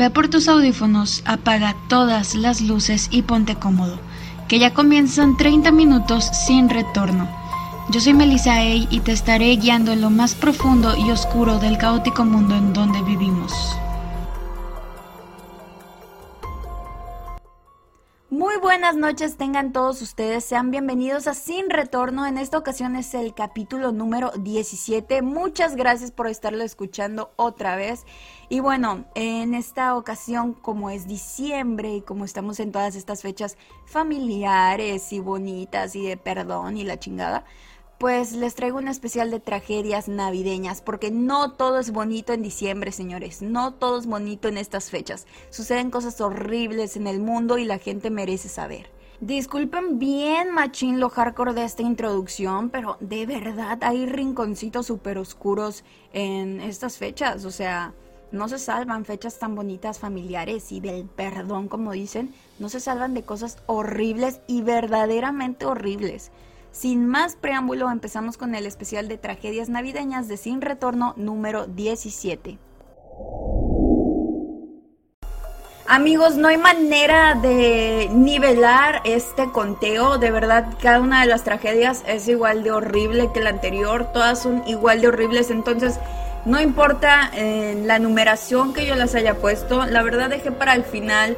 Ve por tus audífonos, apaga todas las luces y ponte cómodo, que ya comienzan 30 minutos sin retorno. Yo soy Melissa A y te estaré guiando en lo más profundo y oscuro del caótico mundo en donde vivimos. Buenas noches tengan todos ustedes, sean bienvenidos a Sin Retorno, en esta ocasión es el capítulo número 17, muchas gracias por estarlo escuchando otra vez. Y bueno, en esta ocasión como es diciembre y como estamos en todas estas fechas familiares y bonitas y de perdón y la chingada, pues les traigo un especial de tragedias navideñas, porque no todo es bonito en diciembre, señores, no todo es bonito en estas fechas. Suceden cosas horribles en el mundo y la gente merece saber. Disculpen bien machín lo hardcore de esta introducción, pero de verdad hay rinconcitos súper oscuros en estas fechas, o sea, no se salvan fechas tan bonitas familiares y del perdón, como dicen, no se salvan de cosas horribles y verdaderamente horribles. Sin más preámbulo, empezamos con el especial de tragedias navideñas de Sin Retorno número 17. Amigos, no hay manera de nivelar este conteo. De verdad, cada una de las tragedias es igual de horrible que la anterior. Todas son igual de horribles. Entonces, no importa eh, la numeración que yo las haya puesto. La verdad, dejé para el final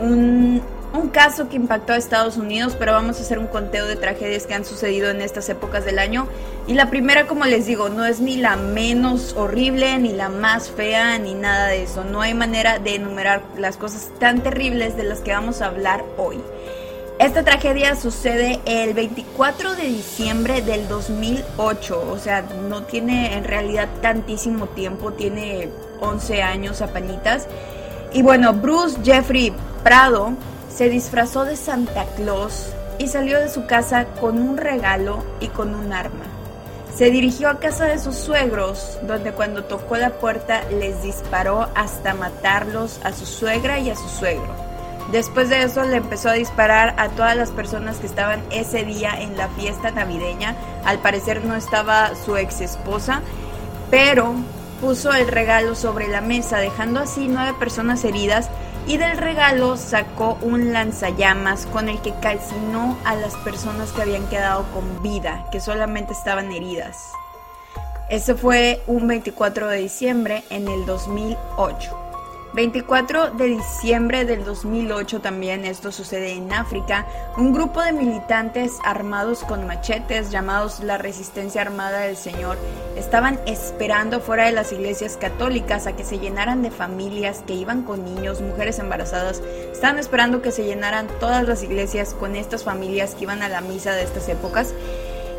un, un caso que impactó a Estados Unidos, pero vamos a hacer un conteo de tragedias que han sucedido en estas épocas del año. Y la primera, como les digo, no es ni la menos horrible, ni la más fea, ni nada de eso. No hay manera de enumerar las cosas tan terribles de las que vamos a hablar hoy. Esta tragedia sucede el 24 de diciembre del 2008, o sea, no tiene en realidad tantísimo tiempo, tiene 11 años apañitas. Y bueno, Bruce Jeffrey Prado se disfrazó de Santa Claus y salió de su casa con un regalo y con un arma. Se dirigió a casa de sus suegros, donde cuando tocó la puerta les disparó hasta matarlos a su suegra y a su suegro. Después de eso le empezó a disparar a todas las personas que estaban ese día en la fiesta navideña. Al parecer no estaba su ex esposa, pero puso el regalo sobre la mesa, dejando así nueve personas heridas y del regalo sacó un lanzallamas con el que calcinó a las personas que habían quedado con vida, que solamente estaban heridas. Eso fue un 24 de diciembre en el 2008. 24 de diciembre del 2008 también, esto sucede en África, un grupo de militantes armados con machetes llamados la Resistencia Armada del Señor estaban esperando fuera de las iglesias católicas a que se llenaran de familias que iban con niños, mujeres embarazadas, estaban esperando que se llenaran todas las iglesias con estas familias que iban a la misa de estas épocas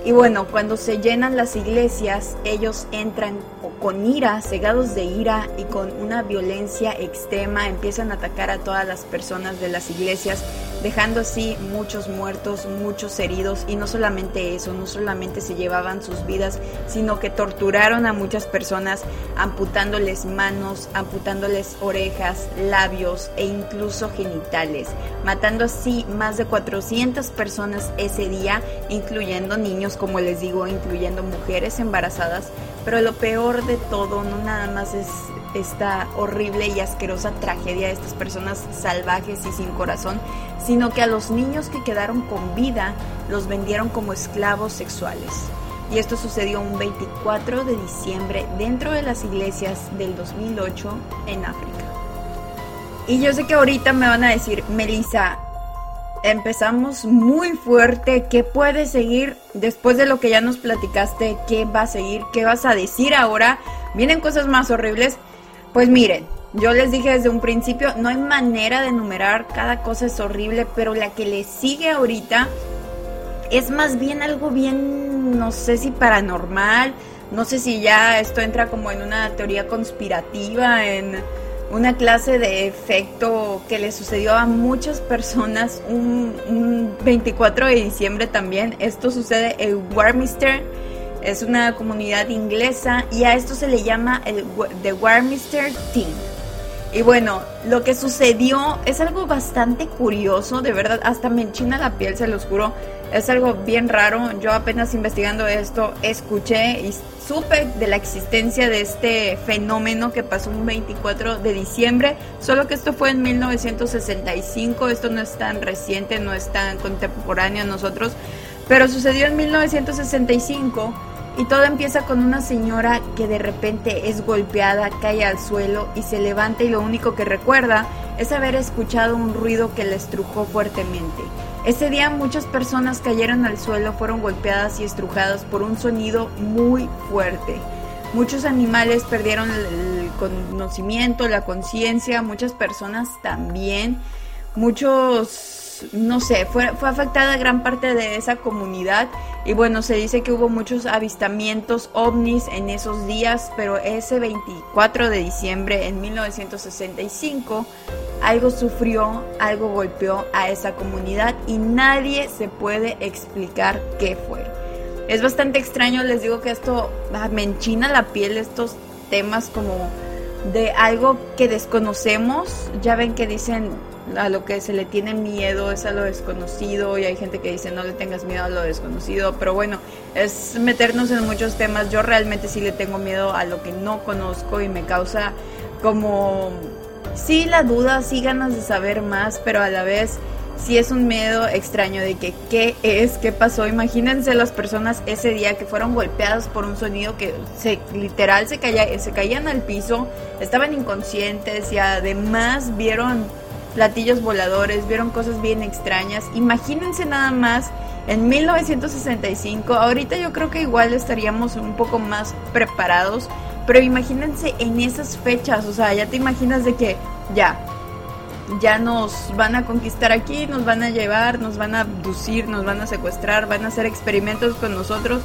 y bueno, cuando se llenan las iglesias, ellos entran con ira, cegados de ira y con una violencia extrema, empiezan a atacar a todas las personas de las iglesias, dejando así muchos muertos, muchos heridos y no solamente eso, no solamente se llevaban sus vidas, sino que torturaron a muchas personas amputándoles manos, amputándoles orejas, labios e incluso genitales, matando así más de 400 personas ese día, incluyendo niños como les digo, incluyendo mujeres embarazadas, pero lo peor de todo no nada más es esta horrible y asquerosa tragedia de estas personas salvajes y sin corazón, sino que a los niños que quedaron con vida los vendieron como esclavos sexuales. Y esto sucedió un 24 de diciembre dentro de las iglesias del 2008 en África. Y yo sé que ahorita me van a decir, Melissa, empezamos muy fuerte. ¿Qué puede seguir después de lo que ya nos platicaste? ¿Qué va a seguir? ¿Qué vas a decir ahora? ¿Vienen cosas más horribles? Pues miren, yo les dije desde un principio, no hay manera de enumerar, cada cosa es horrible, pero la que le sigue ahorita es más bien algo bien, no sé si paranormal, no sé si ya esto entra como en una teoría conspirativa, en una clase de efecto que le sucedió a muchas personas un, 24 de diciembre también. Esto sucede en Warminster, es una comunidad inglesa y a esto se le llama el The Warminster Team. Y bueno, lo que sucedió es algo bastante curioso, de verdad, hasta me enchina la piel, se los juro. Es algo bien raro. Yo apenas investigando esto, escuché y supe de la existencia de este fenómeno que pasó un 24 de diciembre, solo que esto fue en 1965, esto no es tan reciente, no es tan contemporáneo a nosotros, pero sucedió en 1965 y todo empieza con una señora que de repente es golpeada, cae al suelo y se levanta y lo único que recuerda es haber escuchado un ruido que la estrujó fuertemente. Ese día muchas personas cayeron al suelo, fueron golpeadas y estrujadas por un sonido muy fuerte. Muchos animales perdieron el conocimiento, la conciencia, muchas personas también. Muchos no sé, fue, fue afectada gran parte de esa comunidad y bueno, se dice que hubo muchos avistamientos ovnis en esos días, pero ese 24 de diciembre en 1965 algo sufrió, algo golpeó a esa comunidad y nadie se puede explicar qué fue. Es bastante extraño, les digo que esto ah, me enchina la piel, estos temas como de algo que desconocemos. Ya ven que dicen a lo que se le tiene miedo es a lo desconocido y hay gente que dice no le tengas miedo a lo desconocido, pero bueno, es meternos en muchos temas. Yo realmente sí le tengo miedo a lo que no conozco y me causa como sí la duda, sí ganas de saber más, pero a la vez sí es un miedo extraño de que qué es, qué pasó. Imagínense las personas ese día que fueron golpeadas por un sonido que se literal se caía, se caían al piso, estaban inconscientes y además vieron platillos voladores, vieron cosas bien extrañas. Imagínense nada más en 1965, ahorita yo creo que igual estaríamos un poco más preparados, pero imagínense en esas fechas, o sea, ya te imaginas de que ya, ya nos van a conquistar aquí, nos van a llevar, nos van a abducir, nos van a secuestrar, van a hacer experimentos con nosotros.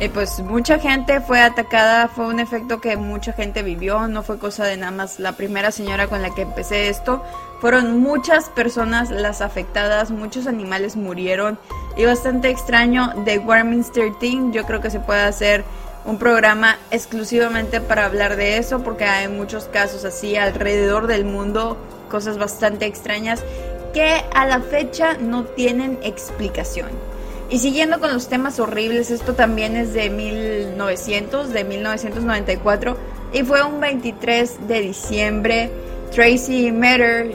Eh, pues mucha gente fue atacada, fue un efecto que mucha gente vivió, no fue cosa de nada más la primera señora con la que empecé esto, fueron muchas personas las afectadas, muchos animales murieron y bastante extraño de Warminster Team, yo creo que se puede hacer un programa exclusivamente para hablar de eso porque hay muchos casos así alrededor del mundo, cosas bastante extrañas que a la fecha no tienen explicación. Y siguiendo con los temas horribles, esto también es de 1900, de 1994, y fue un 23 de diciembre. Tracy Metter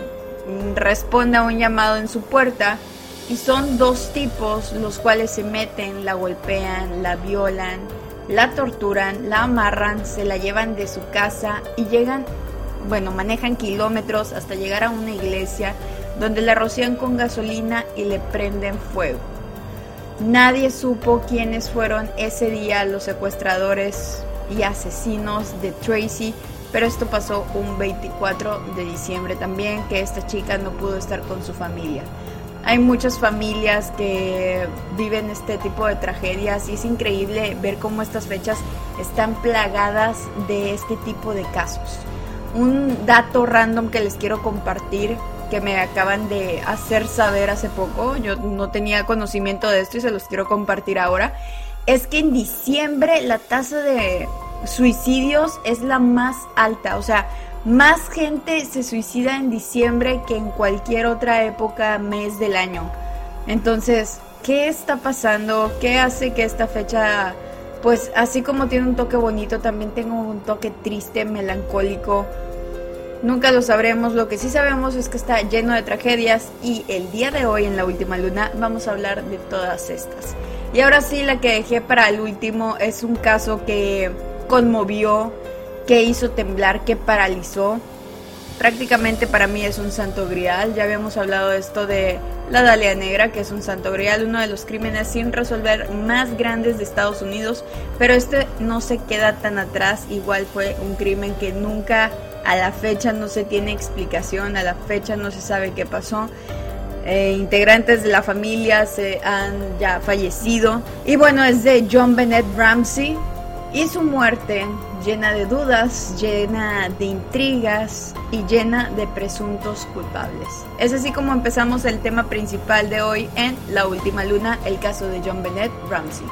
responde a un llamado en su puerta y son dos tipos los cuales se meten, la golpean, la violan, la torturan, la amarran, se la llevan de su casa y llegan, bueno, manejan kilómetros hasta llegar a una iglesia donde la rocían con gasolina y le prenden fuego. Nadie supo quiénes fueron ese día los secuestradores y asesinos de Tracy, pero esto pasó un 24 de diciembre también, que esta chica no pudo estar con su familia. Hay muchas familias que viven este tipo de tragedias y es increíble ver cómo estas fechas están plagadas de este tipo de casos. Un dato random que les quiero compartir que me acaban de hacer saber hace poco, yo no tenía conocimiento de esto y se los quiero compartir ahora, es que en diciembre la tasa de suicidios es la más alta, o sea, más gente se suicida en diciembre que en cualquier otra época, mes del año. Entonces, ¿qué está pasando? ¿Qué hace que esta fecha, pues así como tiene un toque bonito, también tenga un toque triste, melancólico? Nunca lo sabremos, lo que sí sabemos es que está lleno de tragedias y el día de hoy en la última luna vamos a hablar de todas estas. Y ahora sí, la que dejé para el último es un caso que conmovió, que hizo temblar, que paralizó. Prácticamente para mí es un santo grial. Ya habíamos hablado de esto de la Dalia Negra, que es un santo grial, uno de los crímenes sin resolver más grandes de Estados Unidos. Pero este no se queda tan atrás. Igual fue un crimen que nunca a la fecha no se tiene explicación, a la fecha no se sabe qué pasó. Eh, integrantes de la familia se han ya fallecido. Y bueno, es de John Bennett Ramsey. Y su muerte llena de dudas, llena de intrigas y llena de presuntos culpables. Es así como empezamos el tema principal de hoy en La Última Luna, el caso de John Bennett Ramsey.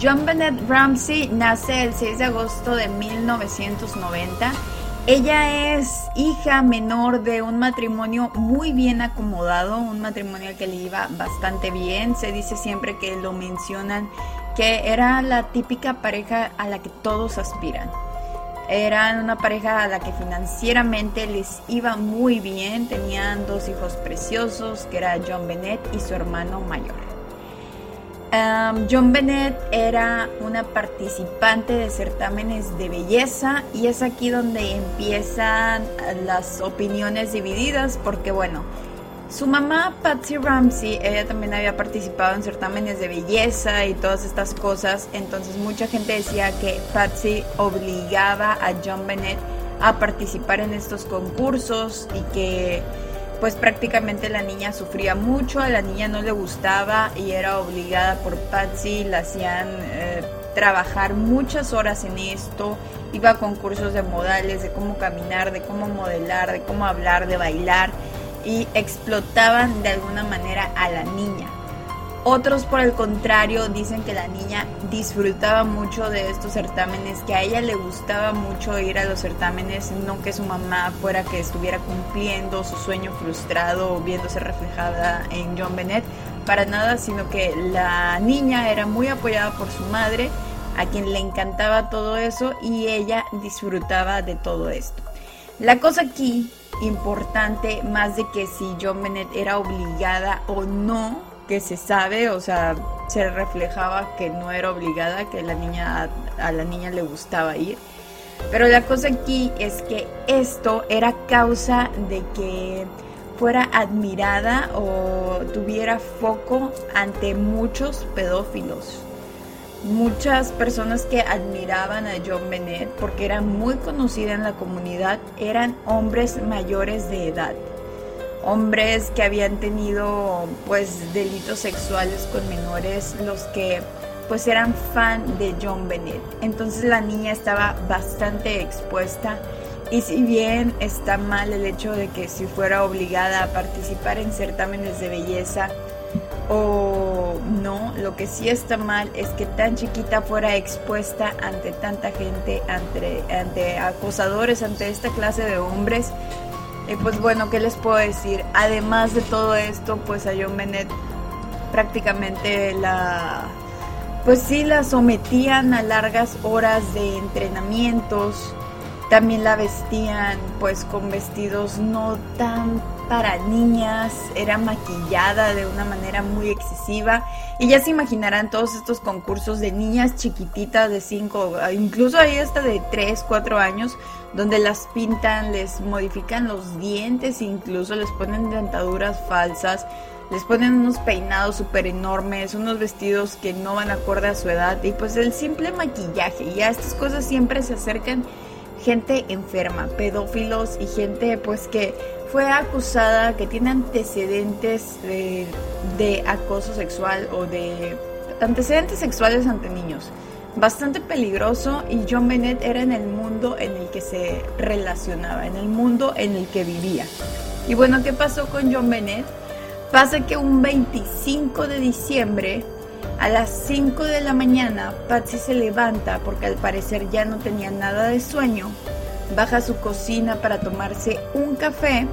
John Bennett Ramsey nace el 6 de agosto de 1990 Ella es hija menor de un matrimonio muy bien acomodado, un matrimonio que le iba bastante bien. Se dice siempre que lo mencionan que era la típica pareja a la que todos aspiran. Eran una pareja a la que financieramente les iba muy bien, tenían dos hijos preciosos, que era John Bennett y su hermano mayor. John Bennett era una participante de certámenes de belleza y es aquí donde empiezan las opiniones divididas porque bueno, su mamá Patsy Ramsey, ella también había participado en certámenes de belleza y todas estas cosas, entonces mucha gente decía que Patsy obligaba a John Bennett a participar en estos concursos y que pues prácticamente la niña sufría mucho, a la niña no le gustaba y era obligada por Patsy, la hacían eh, trabajar muchas horas en esto, iba a concursos de modales, de cómo caminar, de cómo modelar, de cómo hablar, de bailar y explotaban de alguna manera a la niña. Otros, por el contrario, dicen que la niña disfrutaba mucho de estos certámenes, que a ella le gustaba mucho ir a los certámenes, no que su mamá fuera que estuviera cumpliendo su sueño frustrado viéndose reflejada en John Bennett, para nada, sino que la niña era muy apoyada por su madre, a quien le encantaba todo eso y ella disfrutaba de todo esto. La cosa aquí importante, más de que si John Bennett era obligada o no que se sabe, o sea, se reflejaba que no era obligada, que la niña, a la niña le gustaba ir. Pero la cosa aquí es que esto era causa de que fuera admirada o tuviera foco ante muchos pedófilos. Muchas personas que admiraban a John Bennett porque era muy conocida en la comunidad eran hombres mayores de edad hombres que habían tenido pues delitos sexuales con menores, los que pues eran fan de John Bennett. Entonces la niña estaba bastante expuesta y si bien está mal el hecho de que si fuera obligada a participar en certámenes de belleza o no, lo que sí está mal es que tan chiquita fuera expuesta ante tanta gente, ante, ante acosadores, ante esta clase de hombres pues bueno, ¿qué les puedo decir? Además de todo esto, pues a John Bennett prácticamente la... Pues sí, la sometían a largas horas de entrenamientos. También la vestían pues con vestidos no tan para niñas, era maquillada de una manera muy excesiva. Y ya se imaginarán todos estos concursos de niñas chiquititas de 5, incluso ahí hasta de 3, 4 años, donde las pintan, les modifican los dientes, incluso les ponen dentaduras falsas, les ponen unos peinados súper enormes, unos vestidos que no van acorde a su edad. Y pues el simple maquillaje y a estas cosas siempre se acercan gente enferma, pedófilos y gente pues que fue acusada, que tiene antecedentes de, de acoso sexual o de antecedentes sexuales ante niños bastante peligroso y John Bennett era en el mundo en el que se relacionaba, en el mundo en el que vivía. Y bueno, ¿qué pasó con John Bennett? Pasa que un 25 de diciembre a las 5 de la mañana Patsy se levanta porque al parecer ya no tenía nada de sueño, baja a su cocina para tomarse un café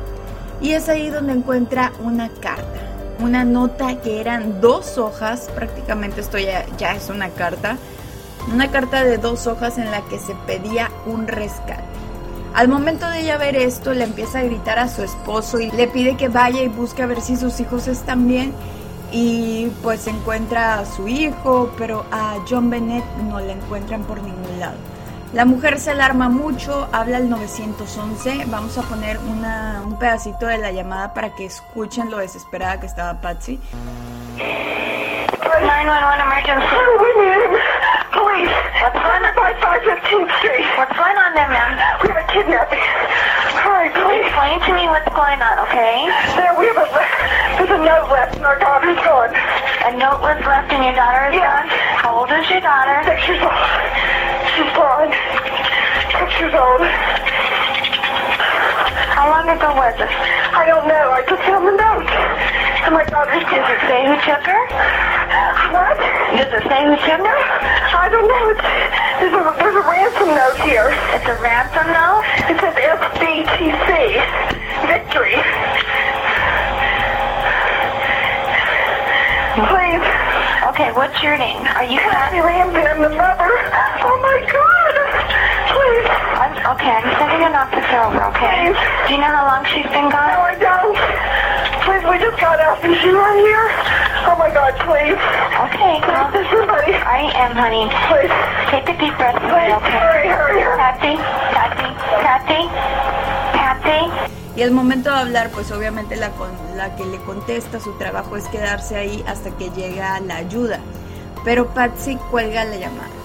y es ahí donde encuentra una carta, una nota que eran dos hojas, prácticamente esto ya, ya es una carta, una carta de dos hojas en la que se pedía un rescate. Al momento de ella ver esto, le empieza a gritar a su esposo y le pide que vaya y busque a ver si sus hijos están bien. Y pues encuentra a su hijo, pero a John Bennett no le encuentran por ningún lado. La mujer se alarma mucho, habla al 911. Vamos a poner un pedacito de la llamada para que escuchen lo desesperada que estaba Patsy. 911 emergency. What's going on? 5515th Street. What's going on there, ma'am? We have a kidnapping. Hurry, please. Explain to me what's going on, okay? There, we have a, there's a note left and our daughter's gone. A note was left and your daughter is yeah. gone? How old is your daughter? Six years old. She's gone. Six years old. How long ago was it? I don't know. I just found the note. Oh my God, does it say who took her? What? Does it say who took her? I don't know. It's, there's, a, there's a ransom note here. It's a ransom note? It says FBTC. Victory. Please. Okay, what's your name? Are you Kathy Ramsey? I'm the mother. Oh my God. Please. I'm, okay, I'm sending an officer over, okay? Please. Do you know how long she's been gone? No, I don't. Please, we just got out. Is she right here? Oh my God, please. Okay, well, There's somebody. I am, honey. Please. Take a deep breath. Please, okay? hurry, hurry, hurry. Kathy, Kathy, Kathy, Kathy. Y al momento de hablar, pues obviamente la, con, la que le contesta su trabajo es quedarse ahí hasta que llega la ayuda. Pero Patsy cuelga la llamada.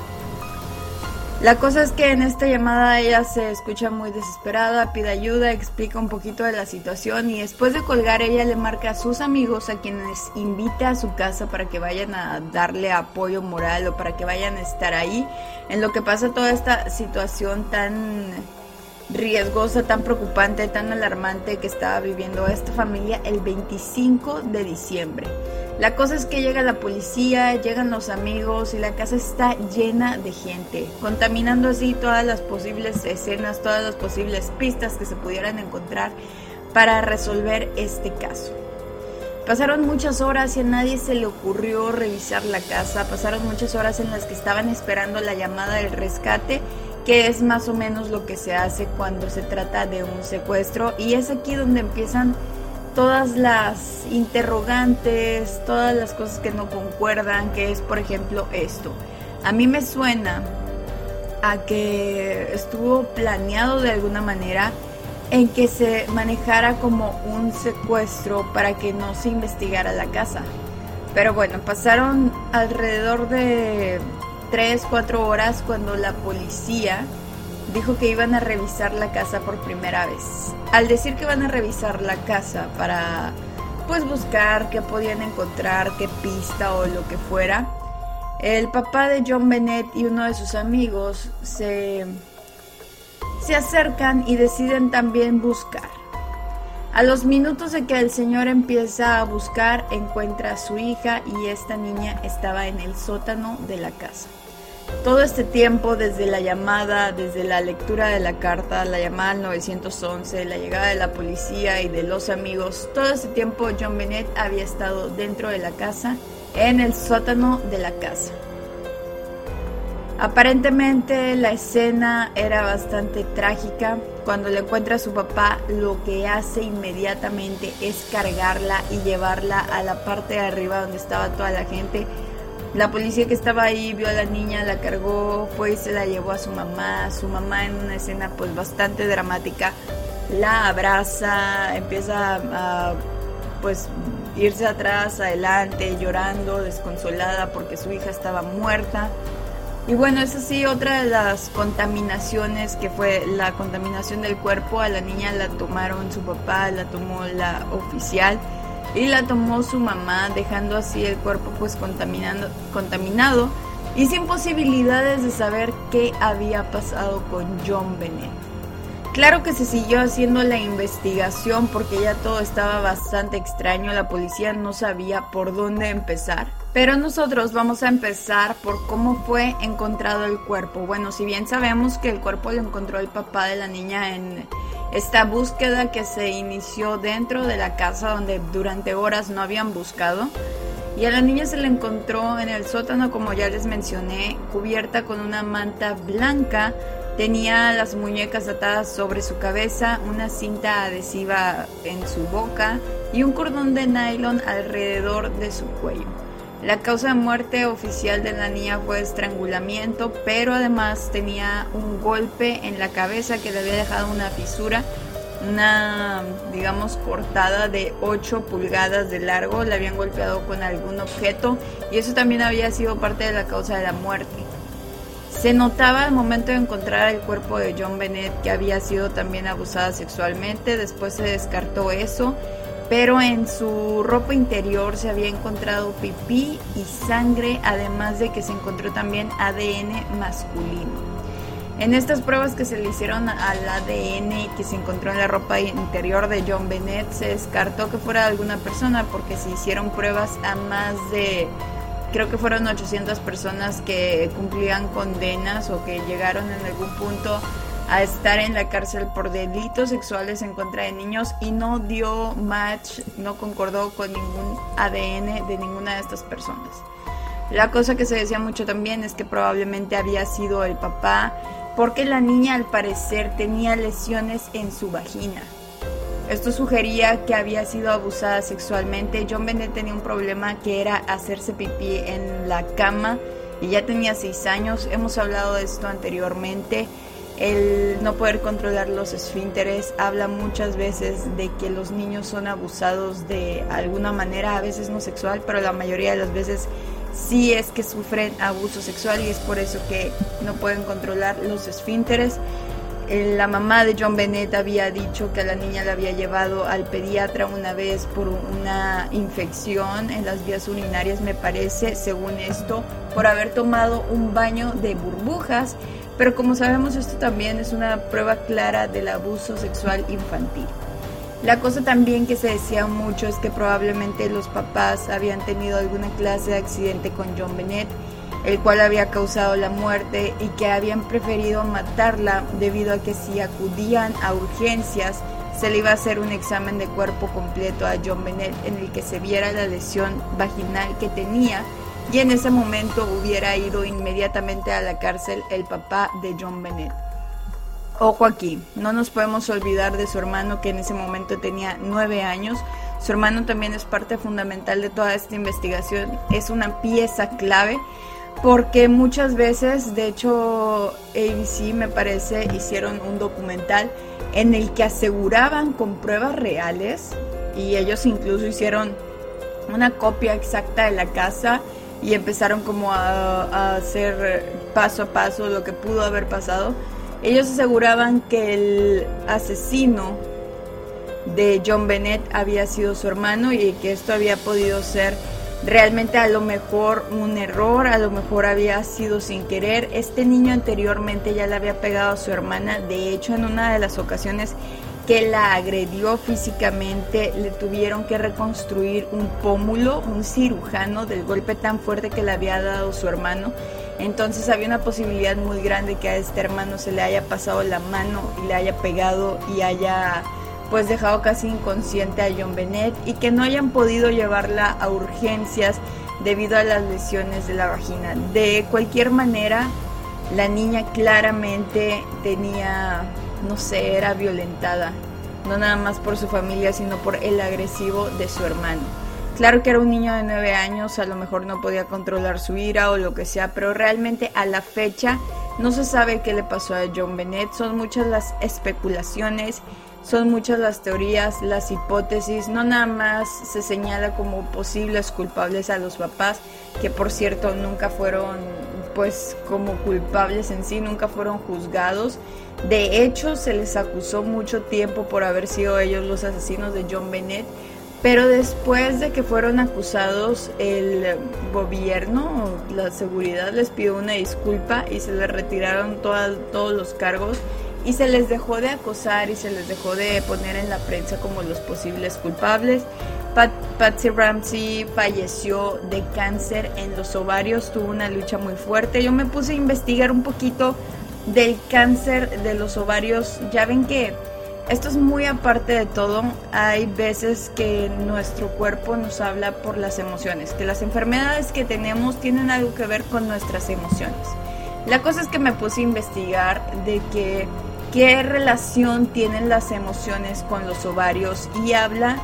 La cosa es que en esta llamada ella se escucha muy desesperada, pide ayuda, explica un poquito de la situación y después de colgar ella le marca a sus amigos a quienes invita a su casa para que vayan a darle apoyo moral o para que vayan a estar ahí en lo que pasa toda esta situación tan riesgosa, tan preocupante, tan alarmante que estaba viviendo esta familia el 25 de diciembre. La cosa es que llega la policía, llegan los amigos y la casa está llena de gente, contaminando así todas las posibles escenas, todas las posibles pistas que se pudieran encontrar para resolver este caso. Pasaron muchas horas y a nadie se le ocurrió revisar la casa, pasaron muchas horas en las que estaban esperando la llamada del rescate que es más o menos lo que se hace cuando se trata de un secuestro y es aquí donde empiezan todas las interrogantes, todas las cosas que no concuerdan, que es por ejemplo esto. A mí me suena a que estuvo planeado de alguna manera en que se manejara como un secuestro para que no se investigara la casa. Pero bueno, pasaron alrededor de 3, 4 horas cuando la policía dijo que iban a revisar la casa por primera vez. Al decir que van a revisar la casa para pues buscar qué podían encontrar, qué pista o lo que fuera, el papá de John Bennett y uno de sus amigos se, se acercan y deciden también buscar. A los minutos de que el señor empieza a buscar, encuentra a su hija y esta niña estaba en el sótano de la casa. Todo este tiempo, desde la llamada, desde la lectura de la carta, la llamada al 911, la llegada de la policía y de los amigos, todo este tiempo John Bennett había estado dentro de la casa, en el sótano de la casa. Aparentemente la escena era bastante trágica. Cuando le encuentra a su papá, lo que hace inmediatamente es cargarla y llevarla a la parte de arriba donde estaba toda la gente la policía que estaba ahí vio a la niña, la cargó, fue y se la llevó a su mamá. Su mamá en una escena pues bastante dramática la abraza, empieza a pues irse atrás, adelante, llorando, desconsolada porque su hija estaba muerta. Y bueno, es así otra de las contaminaciones que fue la contaminación del cuerpo. A la niña la tomaron su papá, la tomó la oficial y la tomó su mamá, dejando así el cuerpo pues contaminando, contaminado y sin posibilidades de saber qué había pasado con John Bennett. Claro que se siguió haciendo la investigación porque ya todo estaba bastante extraño, la policía no sabía por dónde empezar. Pero nosotros vamos a empezar por cómo fue encontrado el cuerpo. Bueno, si bien sabemos que el cuerpo lo encontró el papá de la niña en esta búsqueda que se inició dentro de la casa donde durante horas no habían buscado. Y a la niña se la encontró en el sótano, como ya les mencioné, cubierta con una manta blanca. Tenía las muñecas atadas sobre su cabeza, una cinta adhesiva en su boca y un cordón de nylon alrededor de su cuello. La causa de muerte oficial de la niña fue estrangulamiento, pero además tenía un golpe en la cabeza que le había dejado una fisura, una, digamos, cortada de 8 pulgadas de largo, le habían golpeado con algún objeto y eso también había sido parte de la causa de la muerte. Se notaba al momento de encontrar el cuerpo de John Bennett que había sido también abusada sexualmente, después se descartó eso pero en su ropa interior se había encontrado pipí y sangre, además de que se encontró también ADN masculino. En estas pruebas que se le hicieron al ADN que se encontró en la ropa interior de John Bennett, se descartó que fuera alguna persona porque se hicieron pruebas a más de, creo que fueron 800 personas que cumplían condenas o que llegaron en algún punto a estar en la cárcel por delitos sexuales en contra de niños y no dio match, no concordó con ningún ADN de ninguna de estas personas. La cosa que se decía mucho también es que probablemente había sido el papá porque la niña al parecer tenía lesiones en su vagina. Esto sugería que había sido abusada sexualmente. John Bennett tenía un problema que era hacerse pipí en la cama y ya tenía seis años. Hemos hablado de esto anteriormente. El no poder controlar los esfínteres habla muchas veces de que los niños son abusados de alguna manera, a veces no sexual, pero la mayoría de las veces sí es que sufren abuso sexual y es por eso que no pueden controlar los esfínteres. Eh, la mamá de John Bennett había dicho que a la niña la había llevado al pediatra una vez por una infección en las vías urinarias, me parece, según esto, por haber tomado un baño de burbujas. Pero como sabemos, esto también es una prueba clara del abuso sexual infantil. La cosa también que se decía mucho es que probablemente los papás habían tenido alguna clase de accidente con John Bennett, el cual había causado la muerte y que habían preferido matarla debido a que si acudían a urgencias se le iba a hacer un examen de cuerpo completo a John Bennett en el que se viera la lesión vaginal que tenía y en ese momento hubiera ido inmediatamente a la cárcel el papá de John Bennett. Ojo aquí, no nos podemos olvidar de su hermano que en ese momento tenía nueve años. Su hermano también es parte fundamental de toda esta investigación, es una pieza clave porque muchas veces, de hecho, ABC me parece hicieron un documental en el que aseguraban con pruebas reales y ellos incluso hicieron una copia exacta de la casa y empezaron como a, a hacer paso a paso lo que pudo haber pasado ellos aseguraban que el asesino de John Bennett había sido su hermano y que esto había podido ser realmente a lo mejor un error, a lo mejor había sido sin querer. Este niño anteriormente ya le había pegado a su hermana, de hecho en una de las ocasiones que la agredió físicamente le tuvieron que reconstruir un pómulo, un cirujano del golpe tan fuerte que le había dado su hermano entonces había una posibilidad muy grande que a este hermano se le haya pasado la mano y le haya pegado y haya pues dejado casi inconsciente a John Bennett y que no hayan podido llevarla a urgencias debido a las lesiones de la vagina. De cualquier manera, la niña claramente tenía, no sé, era violentada, no nada más por su familia, sino por el agresivo de su hermano. Claro que era un niño de nueve años, a lo mejor no podía controlar su ira o lo que sea, pero realmente a la fecha no se sabe qué le pasó a John Bennett. Son muchas las especulaciones, son muchas las teorías, las hipótesis. No nada más se señala como posibles culpables a los papás, que por cierto nunca fueron pues como culpables en sí, nunca fueron juzgados. De hecho, se les acusó mucho tiempo por haber sido ellos los asesinos de John Bennett pero después de que fueron acusados, el gobierno, la seguridad les pidió una disculpa y se les retiraron todos los cargos y se les dejó de acosar y se les dejó de poner en la prensa como los posibles culpables. Patsy Ramsey falleció de cáncer en los ovarios, tuvo una lucha muy fuerte. Yo me puse a investigar un poquito del cáncer de los ovarios. Ya ven que esto es muy aparte de todo. Hay veces que nuestro cuerpo nos habla por las emociones, que las enfermedades que tenemos tienen algo que ver con nuestras emociones. La cosa es que me puse a investigar de que qué relación tienen las emociones con los ovarios y habla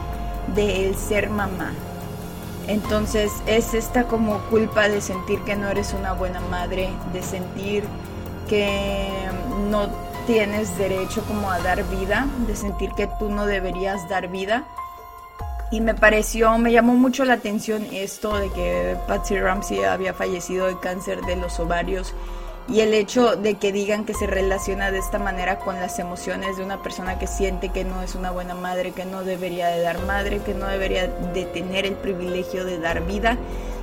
de ser mamá. Entonces es esta como culpa de sentir que no eres una buena madre, de sentir que no tienes derecho como a dar vida, de sentir que tú no deberías dar vida. Y me pareció, me llamó mucho la atención esto de que Patsy Ramsey había fallecido de cáncer de los ovarios y el hecho de que digan que se relaciona de esta manera con las emociones de una persona que siente que no es una buena madre, que no debería de dar madre, que no debería de tener el privilegio de dar vida.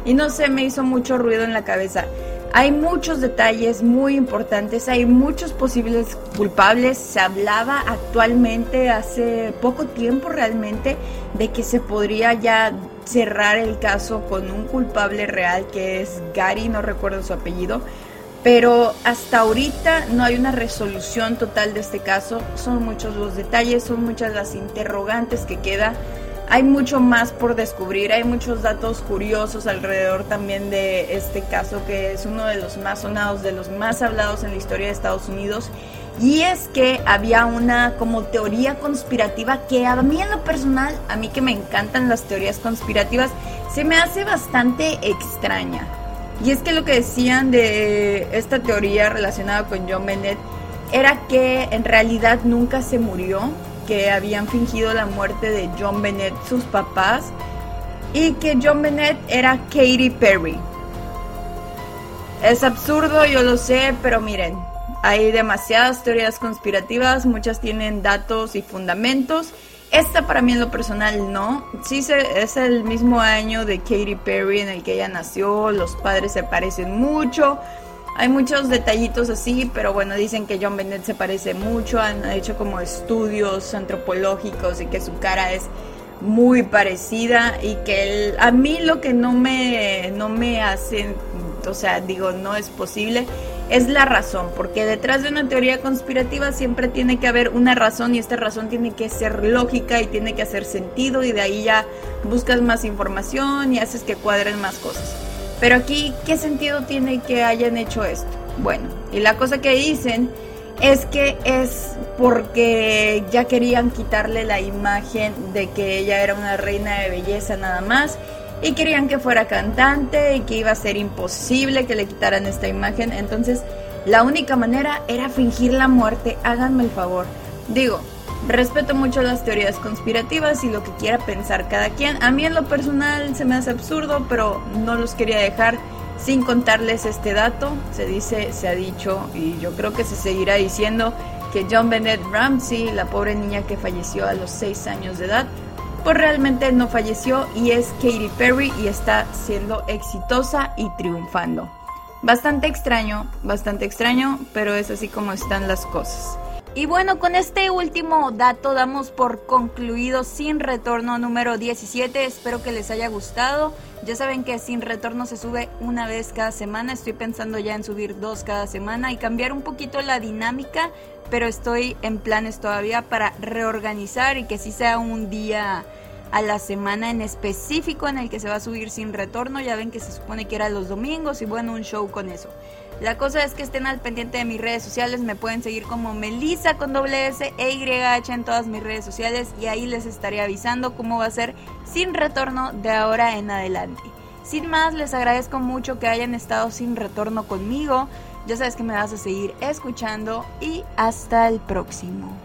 Y no sé, me hizo mucho ruido en la cabeza. Hay muchos detalles muy importantes, hay muchos posibles culpables. Se hablaba actualmente, hace poco tiempo realmente, de que se podría ya cerrar el caso con un culpable real que es Gary, no recuerdo su apellido. Pero hasta ahorita no hay una resolución total de este caso. Son muchos los detalles, son muchas las interrogantes que queda hay mucho más por descubrir, hay muchos datos curiosos alrededor también de este caso que es uno de los más sonados, de los más hablados en la historia de Estados Unidos. Y es que había una como teoría conspirativa que a mí en lo personal, a mí que me encantan las teorías conspirativas, se me hace bastante extraña. Y es que lo que decían de esta teoría relacionada con John Bennett era que en realidad nunca se murió, que habían fingido la muerte de John Bennett sus papás y que John Bennett era Katy Perry. Es absurdo, yo lo sé, pero miren, hay demasiadas teorías conspirativas, muchas tienen datos y fundamentos. Esta para mí en lo personal no. Sí es el mismo año de Katy Perry en el que ella nació, los padres se parecen mucho, hay muchos detallitos así, pero bueno, dicen que John Bennett se parece mucho, han hecho como estudios antropológicos y que su cara es muy parecida y que a mí lo que no me, no me hace, o sea, digo, no es posible, es la razón, porque detrás de una teoría conspirativa siempre tiene que haber una razón y esta razón tiene que ser lógica y tiene que hacer sentido y de ahí ya buscas más información y haces que cuadren más cosas. Pero aquí, ¿qué sentido tiene que hayan hecho esto? Bueno, y la cosa que dicen es que es porque ya querían quitarle la imagen de que ella era una reina de belleza nada más y querían que fuera cantante y que iba a ser imposible que le quitaran esta imagen. Entonces, la única manera era fingir la muerte. Háganme el favor. Digo, Respeto mucho las teorías conspirativas y lo que quiera pensar cada quien. A mí en lo personal se me hace absurdo, pero no los quería dejar sin contarles este dato. Se dice, se ha dicho y yo creo que se seguirá diciendo que John Bennett Ramsey, la pobre niña que falleció a los 6 años de edad, pues realmente no falleció y es Katy Perry y está siendo exitosa y triunfando. Bastante extraño, bastante extraño, pero es así como están las cosas. Y bueno, con este último dato damos por concluido Sin Retorno número 17. Espero que les haya gustado. Ya saben que Sin Retorno se sube una vez cada semana. Estoy pensando ya en subir dos cada semana y cambiar un poquito la dinámica, pero estoy en planes todavía para reorganizar y que sí sea un día a la semana en específico en el que se va a subir Sin Retorno. Ya ven que se supone que era los domingos y bueno, un show con eso. La cosa es que estén al pendiente de mis redes sociales, me pueden seguir como Melissa con doble S e YH en todas mis redes sociales y ahí les estaré avisando cómo va a ser sin retorno de ahora en adelante. Sin más, les agradezco mucho que hayan estado sin retorno conmigo. Ya sabes que me vas a seguir escuchando y hasta el próximo.